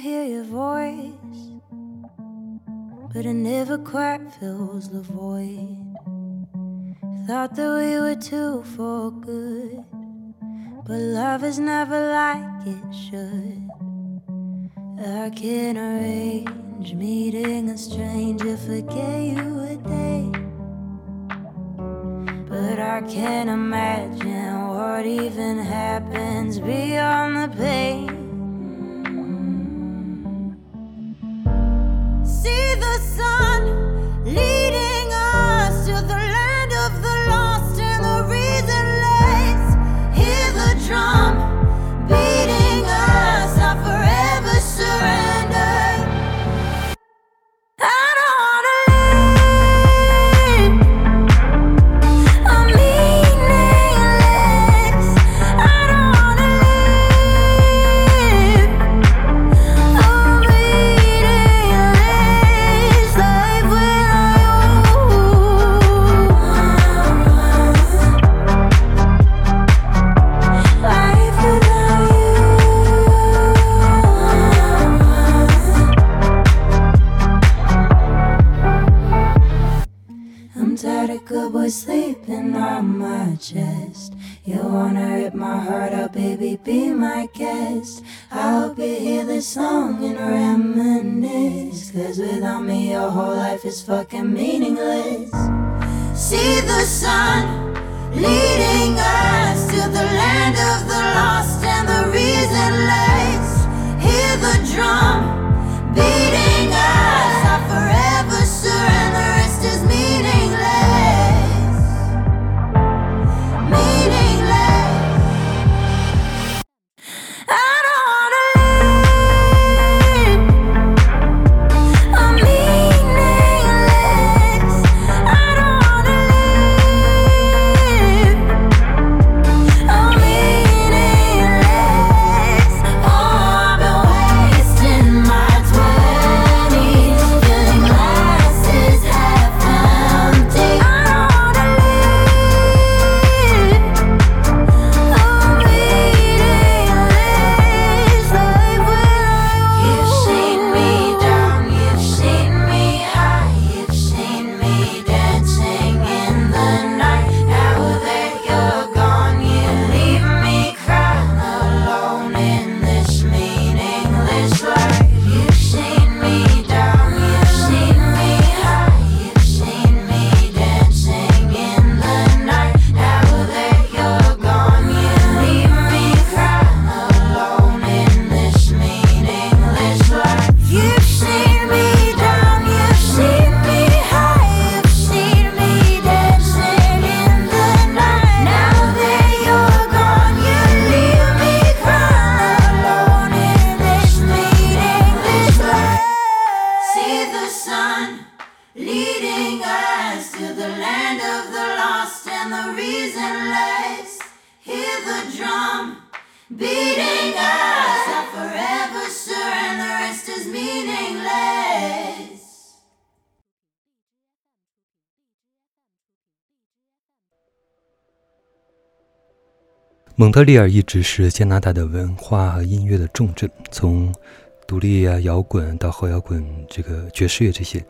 hear your voice, but it never quite fills the void. Thought that we were two for good, but love is never like it should. I can arrange meeting a stranger, forget you a day. But I can't imagine what even happens beyond the pain. You wanna rip my heart out, baby, be my guest. I hope you hear this song and reminisce. Cause without me, your whole life is fucking meaningless. See the sun leading us to the land of the lost and the reasonless. Hear the drum beating 蒙特利尔一直是加拿大的文化和音乐的重镇，从独立啊、摇滚到后摇滚、这个爵士乐这些，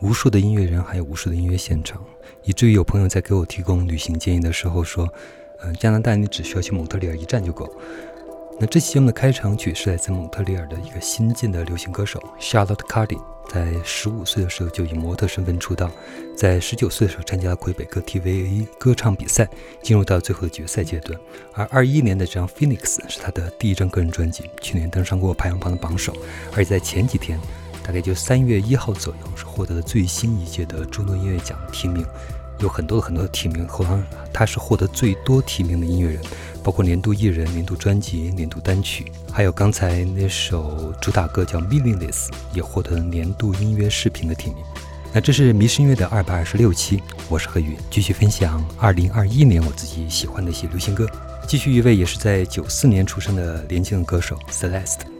无数的音乐人，还有无数的音乐现场，以至于有朋友在给我提供旅行建议的时候说，嗯、加拿大你只需要去蒙特利尔一站就够。那这期节目的开场曲是来自蒙特利尔的一个新晋的流行歌手 Charlotte Cardi，在十五岁的时候就以模特身份出道，在十九岁的时候参加了魁北克 TVA 歌唱比赛，进入到最后的决赛阶段。而二一年的这张 Phoenix 是他的第一张个人专辑，去年登上过排行榜的榜首，而且在前几天，大概就三月一号左右，是获得了最新一届的诸多音乐奖提名，有很多很多的提名，后来他是获得最多提名的音乐人。包括年度艺人、年度专辑、年度单曲，还有刚才那首主打歌叫《Meaningless》，也获得了年度音乐视频的提名。那这是迷失音乐的二百二十六期，我是何宇，继续分享二零二一年我自己喜欢的一些流行歌。继续一位也是在九四年出生的年轻的歌手 Celeste。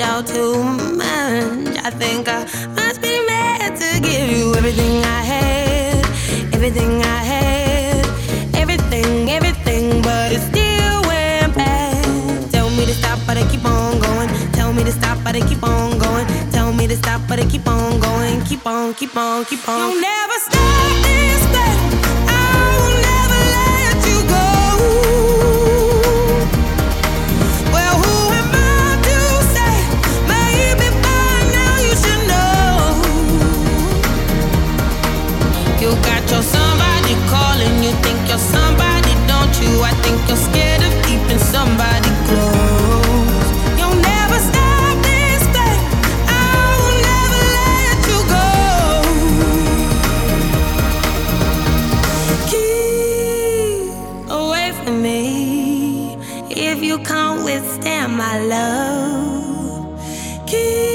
Too much. I think I must be mad to give you everything I had, everything I had, everything, everything, but it still went bad. Tell me to stop, but I keep on going. Tell me to stop, but I keep on going. Tell me to stop, but I keep on going. Keep on, keep on, keep on. You'll never stop this me. If you can't withstand my love. Keep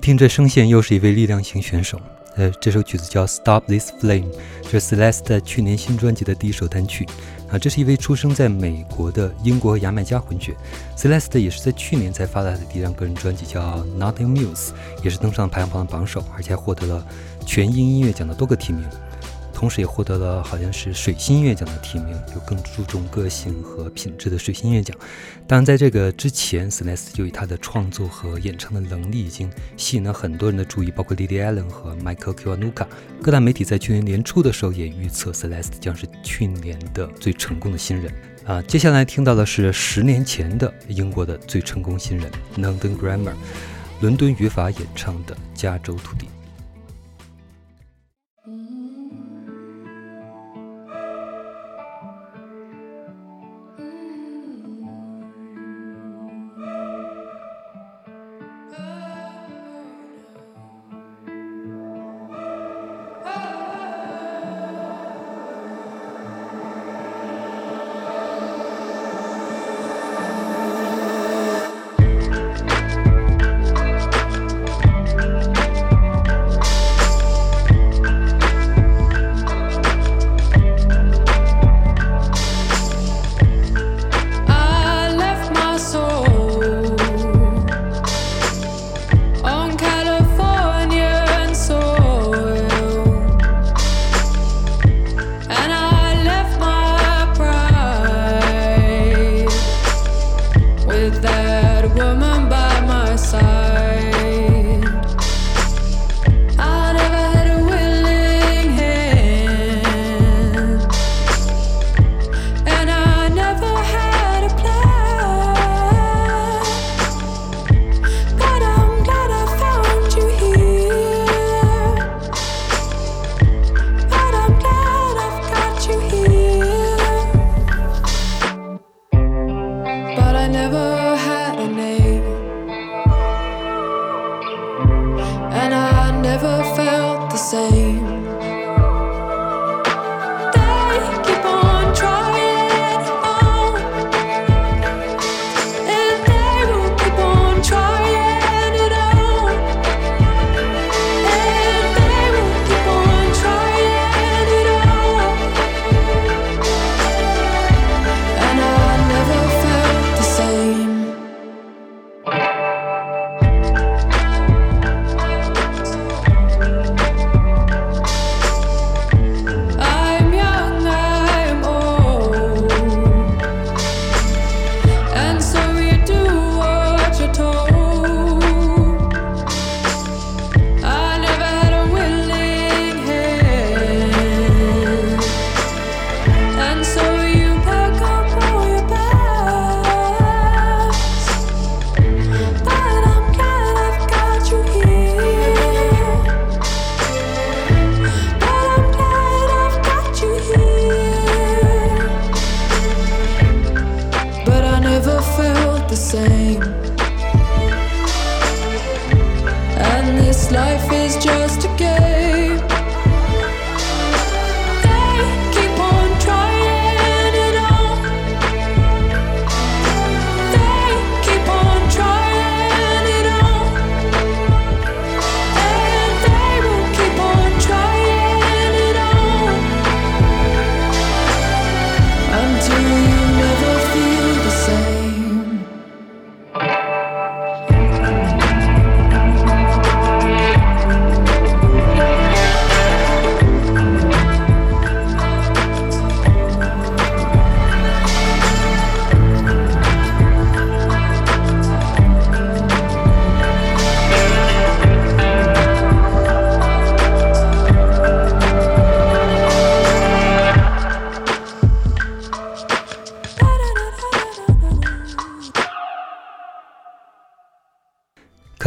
听这声线，又是一位力量型选手。呃，这首曲子叫《Stop This Flame》，这是 Celeste 去年新专辑的第一首单曲。啊，这是一位出生在美国的英国和牙买加混血。Celeste 也是在去年才发来的第一张个人专辑，叫《Nothing Muse》，也是登上排行榜的榜首，而且还获得了全英音乐奖的多个提名。同时也获得了好像是水星音乐奖的提名，有更注重个性和品质的水星音乐奖。当然，在这个之前，Celeste 就以他的创作和演唱的能力已经吸引了很多人的注意，包括 Lily Allen 和 Michael Kiwanuka。各大媒体在去年年初的时候也预测 Celeste 将是去年的最成功的新人。啊，接下来听到的是十年前的英国的最成功新人 London Grammar，伦敦语法演唱的《加州土地》。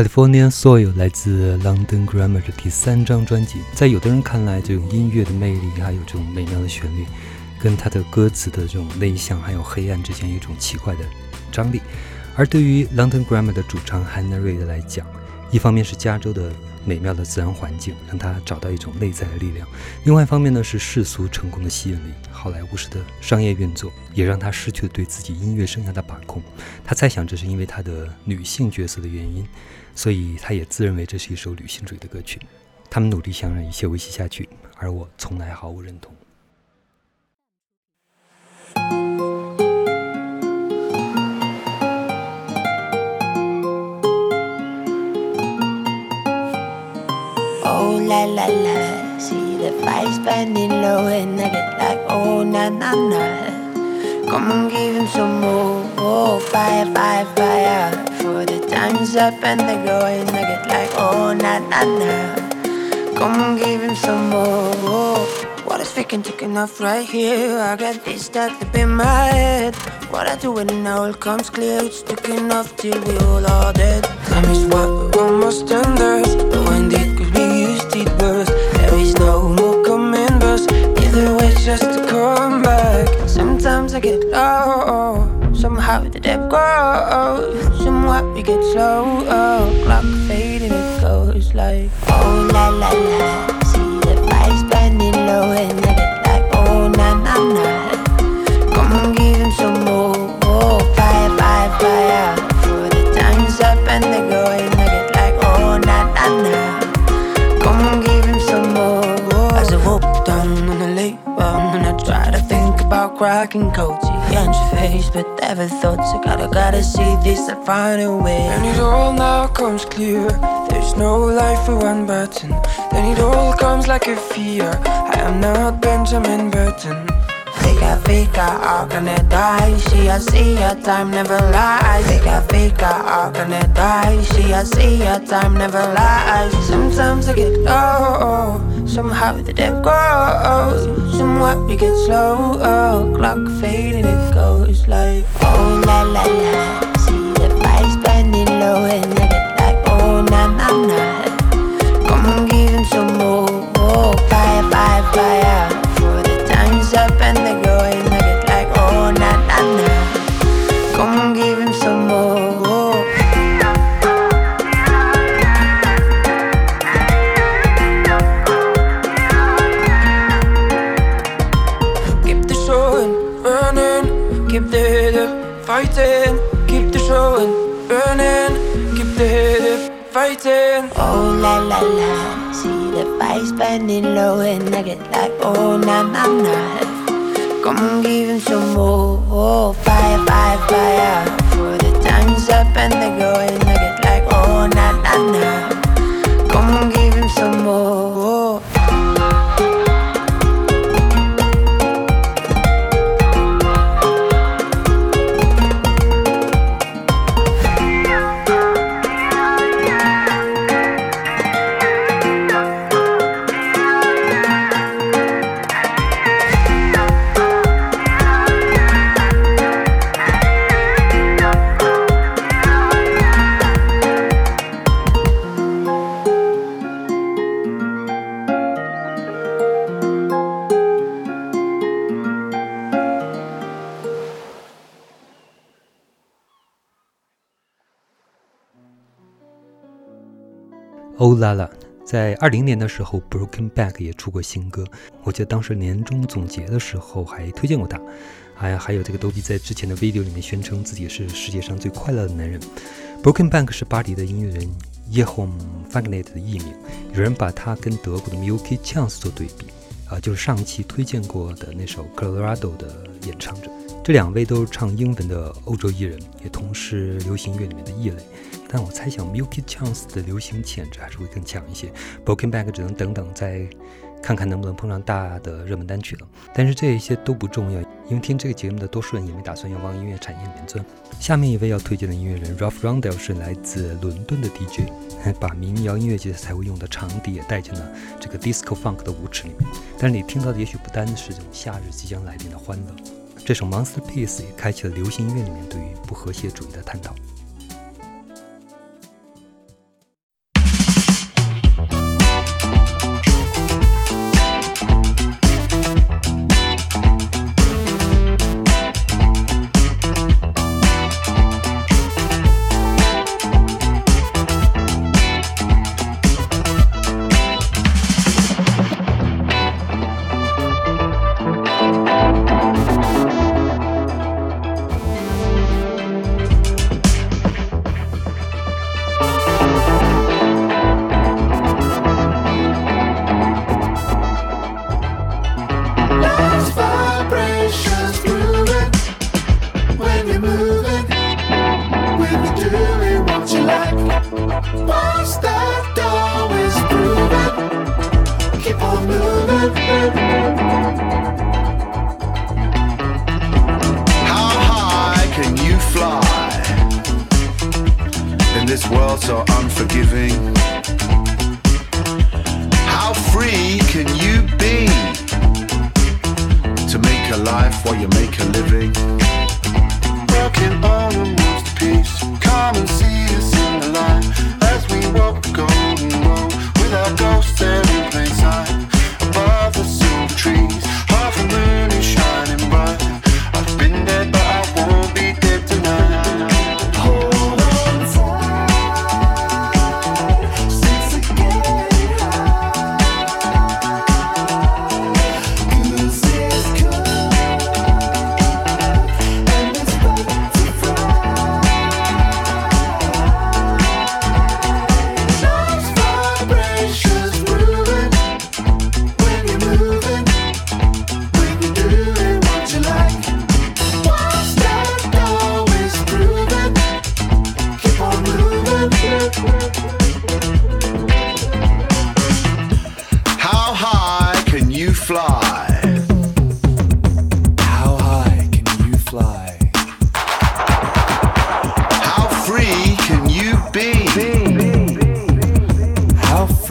California Soil 来自 London Grammar 的第三张专辑，在有的人看来，这种音乐的魅力，还有这种美妙的旋律，跟它的歌词的这种内向还有黑暗之间有一种奇怪的张力。而对于 London Grammar 的主唱 Hannah Reid 来讲，一方面是加州的美妙的自然环境，让他找到一种内在的力量；另外一方面呢，是世俗成功的吸引力，好莱坞式的商业运作，也让他失去了对自己音乐生涯的把控。他猜想这是因为他的女性角色的原因，所以他也自认为这是一首女性主义的歌曲。他们努力想让一切维系下去，而我从来毫无认同。Oh la la la, see the fire's burning low and I get like oh na na na. Come and give him some more, oh fire fire fire. For the time's up and going, I get like oh na na na. Come and give him some more. Oh. Water's freaking taking off right here. I got this stuck up in my head. What I do when it all comes clear, it's taking off till we all are dead. Time is what almost under. But when it Sometimes I get low. Somehow the depth grows. Somewhat we get slow. Oh, Clock fading, it goes like oh la la la. See the fire's burning low and cracking coats. Against your face, but never thoughts. I gotta, gotta see this, I find a way. And it all now comes clear. There's no life for one button. Then it all comes like a fear. I am not Benjamin Button. Fika, fika, how can it die? See, I see your time never lies. Fika, fika, how can it die? See, I see your time never lies. Sometimes I get low, somehow the depth grows. Somewhat we get slow, oh, clock fading, it goes like oh la la la. Showing, burning, keep the head fighting. Oh la la la, see the fire burning low and I get like oh na na na. Come and give him some more oh, fire, fire, fire. For the time's up and they're going, 欧啦啦，在二零年的时候，Broken Back 也出过新歌，我记得当时年终总结的时候还推荐过他，还还有这个 Dobby 在之前的 video 里面宣称自己是世界上最快乐的男人。Broken Back 是巴黎的音乐人 Yehom Fagnet 的艺名，有人把他跟德国的 Milky Chance 做对比，啊，就是上期推荐过的那首 Colorado 的演唱者。这两位都是唱英文的欧洲艺人，也同是流行乐里面的异类。但我猜想 Milky Chance 的流行潜质还是会更强一些。Broken Back 只能等等再看看能不能碰上大的热门单曲了。但是这一些都不重要，因为听这个节目的多数人也没打算要往音乐产业里面钻。下面一位要推荐的音乐人 Ralph Rondell 是来自伦敦的 DJ，把民谣音乐节才会用的长笛也带进了这个 Disco Funk 的舞池里面。但是你听到的也许不单是这种夏日即将来临的欢乐。这首 Monster Piece 也开启了流行音乐里面对于不和谐主义的探讨。giving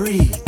free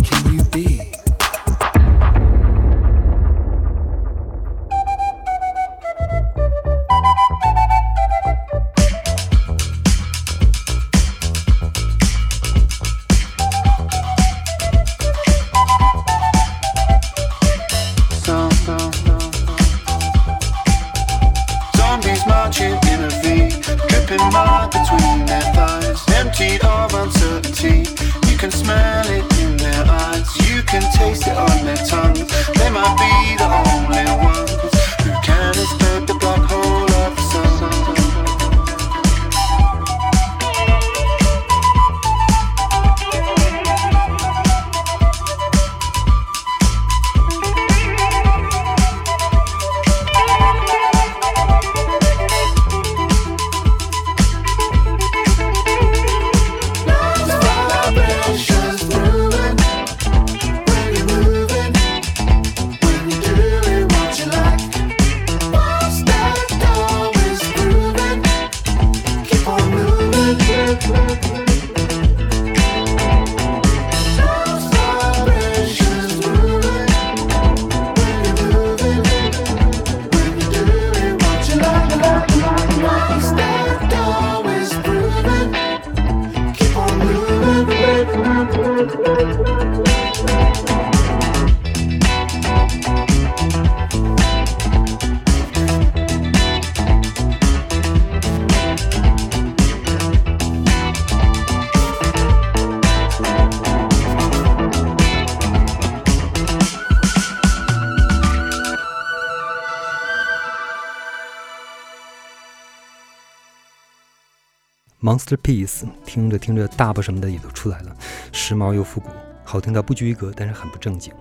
Monster Piece，听着听着，大巴什么的也都出来了，时髦又复古，好听到不拘一格，但是很不正经。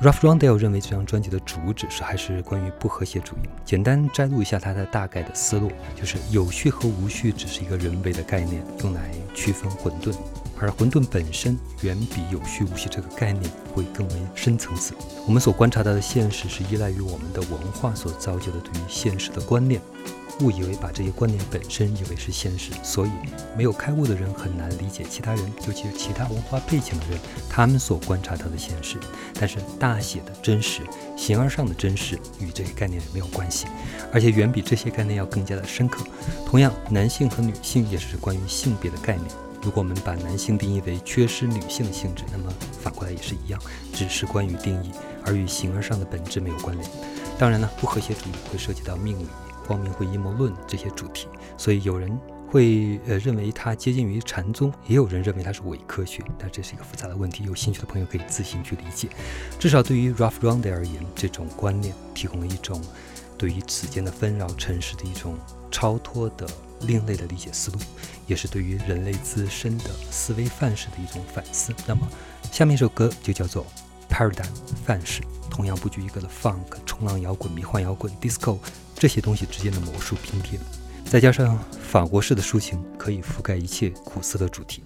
Ralph Rondell 认为这张专辑的主旨是还是关于不和谐主义。简单摘录一下他的大概的思路，就是有序和无序只是一个人为的概念，用来区分混沌，而混沌本身远比有序无序这个概念会更为深层次。我们所观察到的现实是依赖于我们的文化所造就的对于现实的观念。误以为把这些观念本身以为是现实，所以没有开悟的人很难理解其他人，尤其是其他文化背景的人，他们所观察到的现实。但是大写的真实，形而上的真实与这些概念没有关系，而且远比这些概念要更加的深刻。同样，男性和女性也是关于性别的概念。如果我们把男性定义为缺失女性的性质，那么反过来也是一样，只是关于定义，而与形而上的本质没有关联。当然呢，不和谐主义会涉及到命理。光明会阴谋论这些主题，所以有人会呃认为它接近于禅宗，也有人认为它是伪科学，但这是一个复杂的问题，有兴趣的朋友可以自行去理解。至少对于 Ralph r o n d 而言，这种观念提供了一种对于此间的纷扰尘世的一种超脱的另类的理解思路，也是对于人类自身的思维范式的一种反思。那么下面一首歌就叫做 Paradigm 范式，同样不拘一格的 Funk、冲浪摇滚、迷幻摇滚、Disco。这些东西之间的魔术拼贴，再加上法国式的抒情，可以覆盖一切苦涩的主题。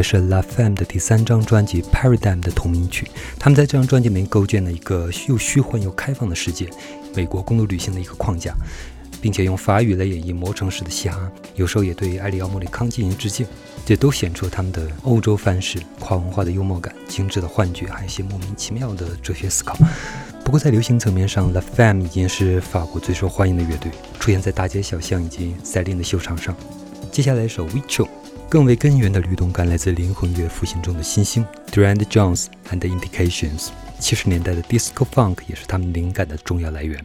刚才是 La Femme 的第三张专辑《Paradigm》的同名曲。他们在这张专辑里面构建了一个又虚幻又开放的世界，美国公路旅行的一个框架，并且用法语来演绎磨城式的嘻哈，有时候也对埃里奥·莫里康进行致敬，这都显出了他们的欧洲范式、跨文化的幽默感、精致的幻觉，还有一些莫名其妙的哲学思考。不过在流行层面上，La Femme 已经是法国最受欢迎的乐队，出现在大街小巷以及赛琳的秀场上。接下来一首《w i c h o 更为根源的律动感来自灵魂乐复兴中的新星 Durand Jones and Indications。七十年代的 Disco Funk 也是他们灵感的重要来源。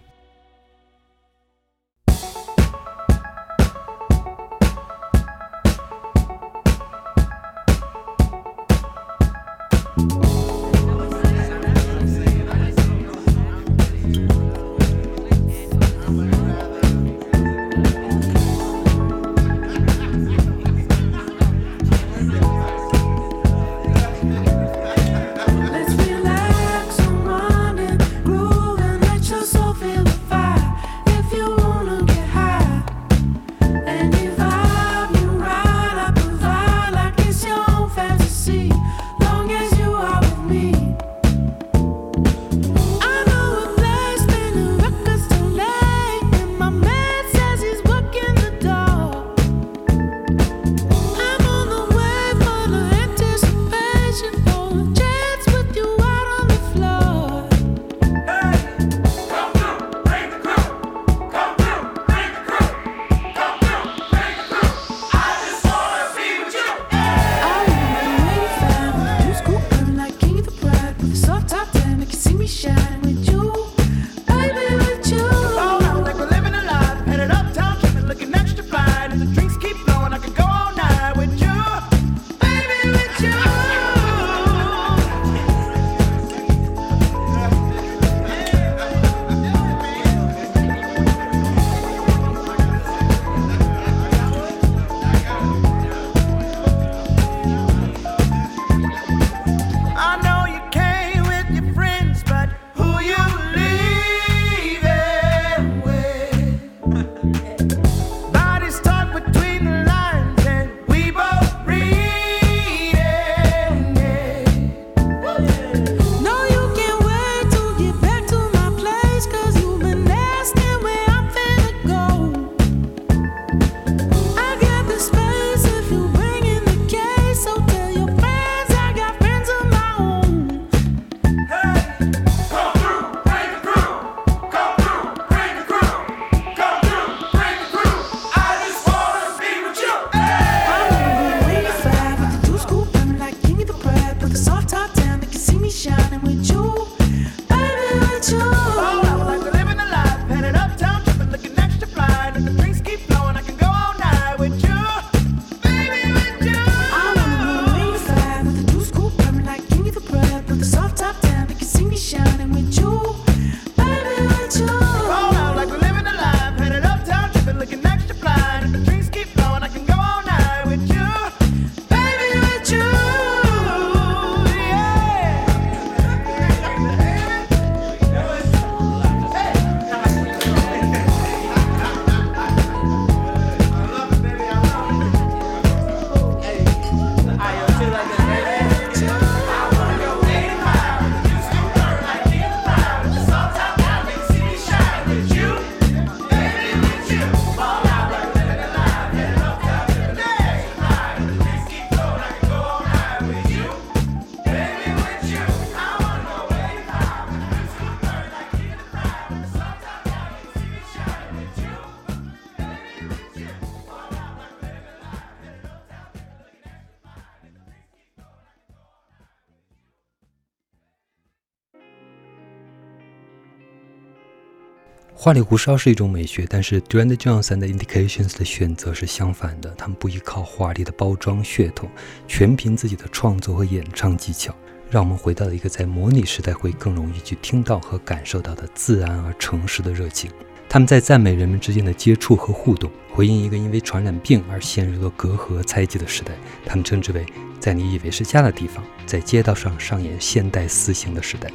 花里胡哨是一种美学，但是 Durand Jones and Indications 的选择是相反的。他们不依靠华丽的包装噱头，全凭自己的创作和演唱技巧，让我们回到了一个在模拟时代会更容易去听到和感受到的自然而诚实的热情。他们在赞美人们之间的接触和互动，回应一个因为传染病而陷入了隔阂猜忌的时代。他们称之为在你以为是家的地方，在街道上上演现代私刑的时代。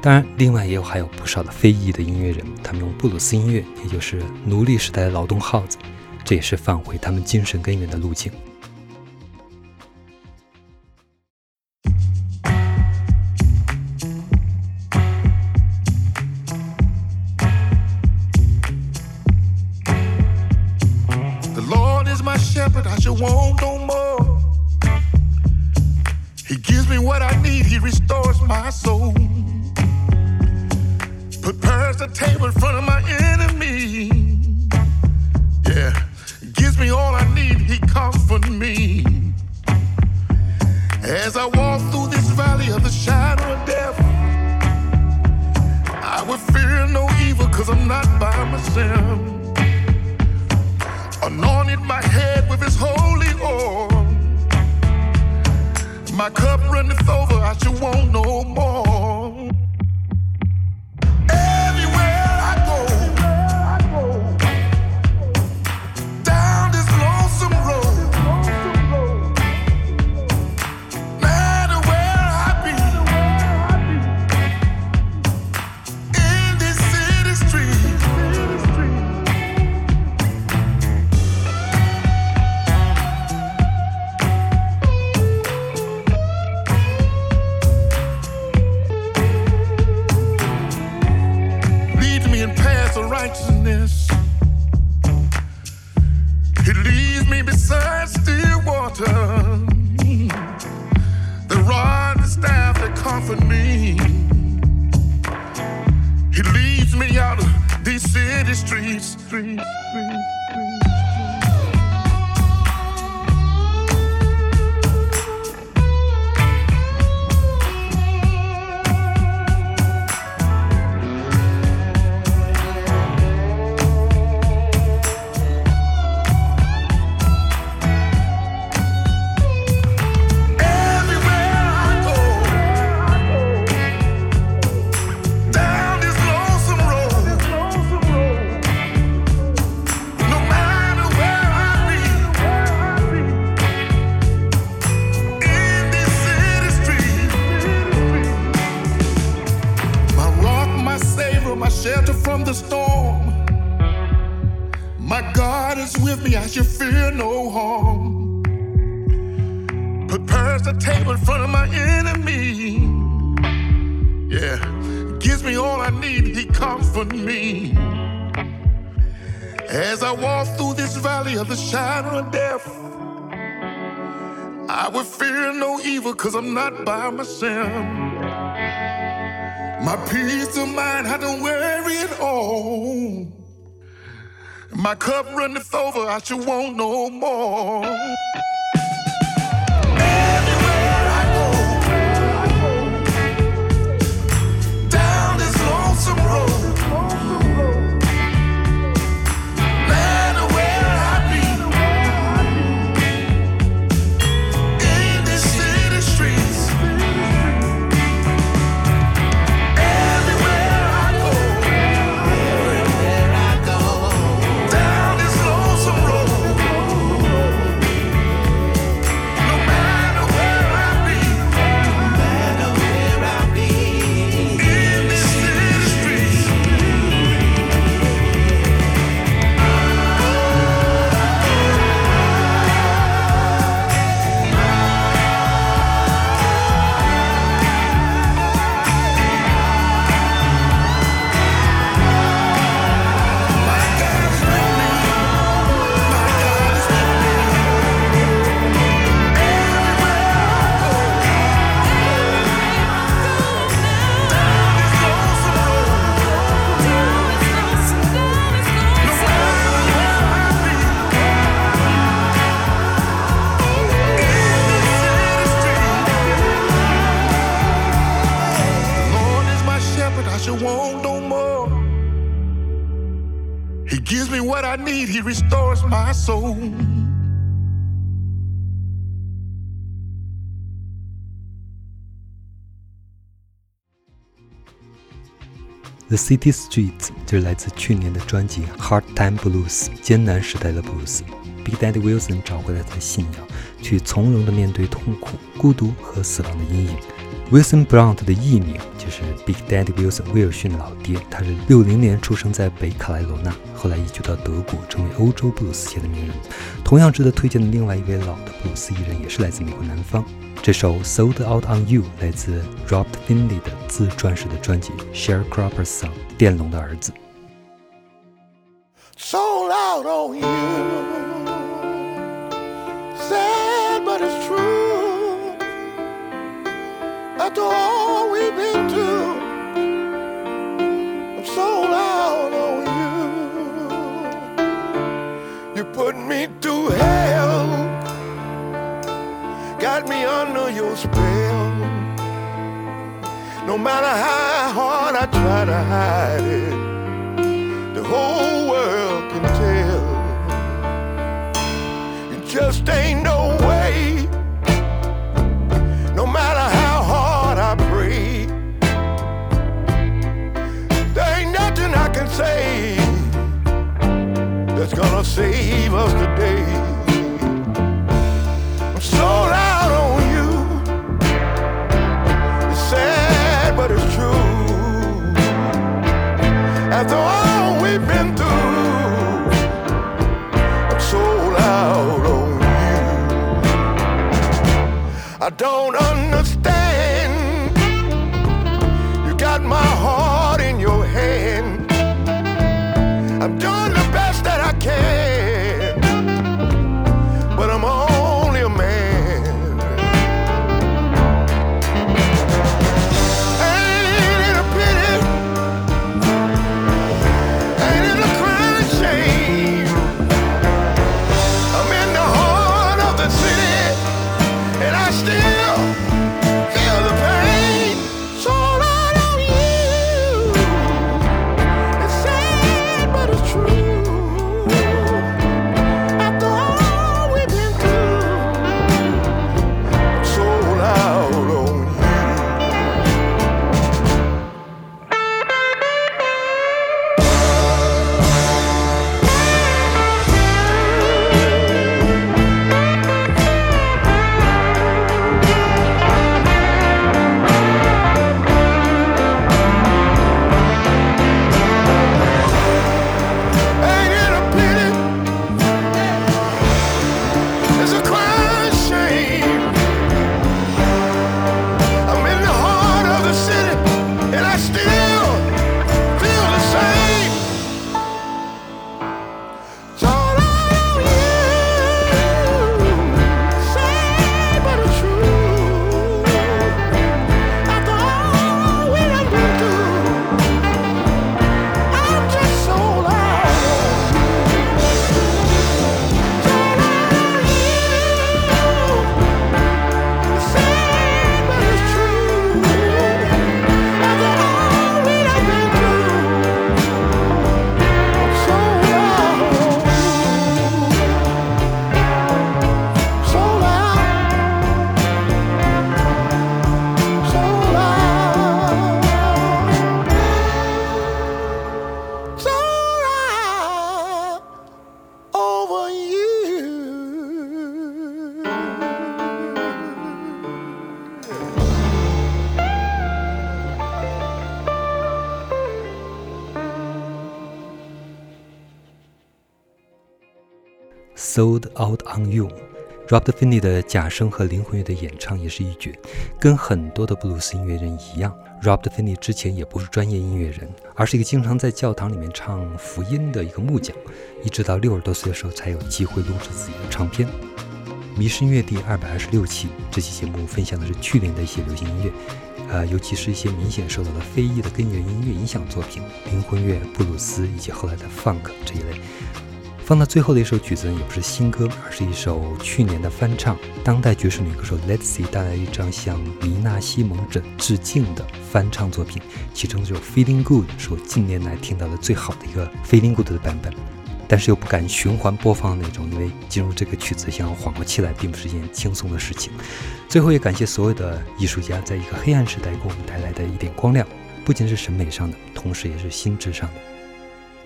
当然，另外也有还有不少的非裔的音乐人，他们用布鲁斯音乐，也就是奴隶时代的劳动号子，这也是返回他们精神根源的路径。He gives me what I need, he restores my soul. Prepares the table in front of my enemy. Yeah, gives me all I need, he comforts me. As I walk through this valley of the shadow of death, I will fear no evil, cause I'm not by myself. Anointed my head with his holy oil. My cup runneth over, I should want no I fear no harm prepares the table in front of my enemy. Yeah, gives me all I need, he comforts me. As I walk through this valley of the shadow of death, I will fear no evil, cause I'm not by myself. My peace of mind, I don't worry at all. My cup runneth over, I should want no more. City Streets 就是来自去年的专辑《Hard Time Blues》艰难时代的布鲁斯。Big Daddy Wilson 找回了他的信仰，去从容地面对痛苦、孤独和死亡的阴影。Wilson Blount 的艺名就是 Big Daddy Wilson 威尔逊老爹，他是六零年出生在北卡莱罗纳，后来移居到德国，成为欧洲布鲁斯界的名人。同样值得推荐的另外一位老的布鲁斯艺人，也是来自美国南方。这首《Sold Out on You》来自 Rob Finley 的自传式的专辑《Sharecropper's Son》，佃农的儿子。 Sold out on you. sad, but it's true. After all we've been Your spell. No matter how hard I try to hide it, the whole world can tell. It just ain't no way. No matter how hard I pray, there ain't nothing I can say that's gonna save us today. I'm sold I don't understand. Sold Out on You。Robert Finney 的假声和灵魂乐的演唱也是一绝。跟很多的布鲁斯音乐人一样，Robert Finney 之前也不是专业音乐人，而是一个经常在教堂里面唱福音的一个木匠，一直到六十多岁的时候才有机会录制自己的唱片。迷失音乐第二百二十六期，这期节目分享的是去年的一些流行音乐，呃，尤其是一些明显受到了非裔的根源音乐影响作品，灵魂乐、布鲁斯以及后来的 funk 这一类。放到最后的一首曲子，也不是新歌，而是一首去年的翻唱。当代爵士女歌手 Let's See 带来一张向妮娜西蒙致致敬的翻唱作品，其中这首 Feeling Good 是我近年来听到的最好的一个 Feeling Good 的版本，但是又不敢循环播放那种，因为进入这个曲子想要缓过气来，并不是一件轻松的事情。最后也感谢所有的艺术家，在一个黑暗时代给我们带来的一点光亮，不仅是审美上的，同时也是心智上的。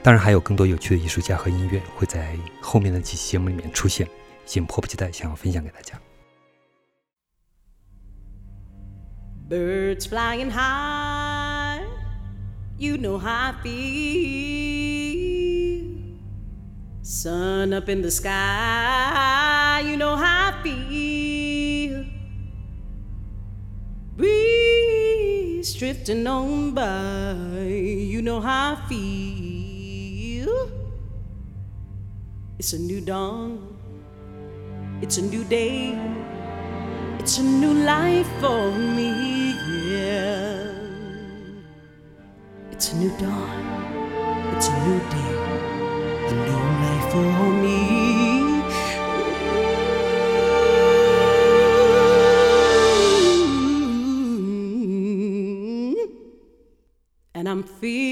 当然还有更多有趣的艺术家和音乐会在后面的几期节目里面出现，已经迫不及待想要分享给大家。Birds flying high, you know how I feel. Sun up in the sky, you know how I feel. Breeze drifting on by, you know how I feel. It's a new dawn, It's a new day. It's a new life for me. Yeah. It's a new dawn. It's a new day. A new life for me. And I'm feeling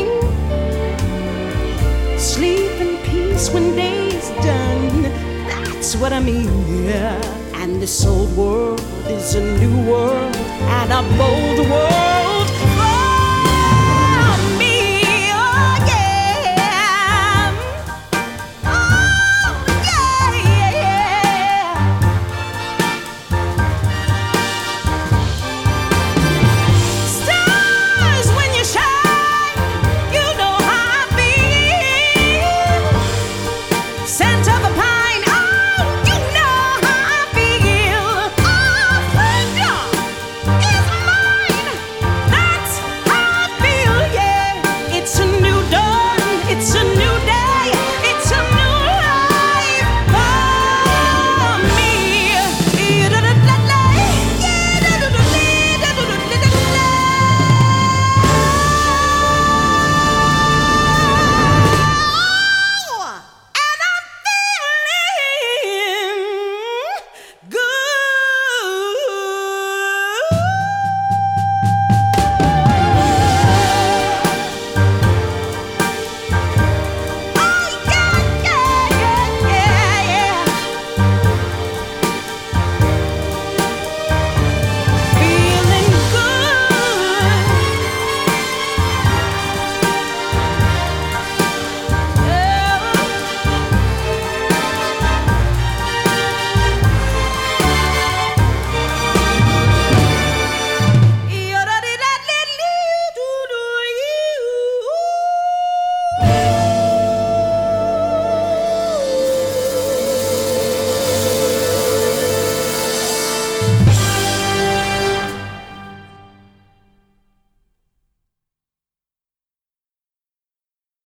Peace when day's done, that's what I mean, yeah. And this old world is a new world and a bold world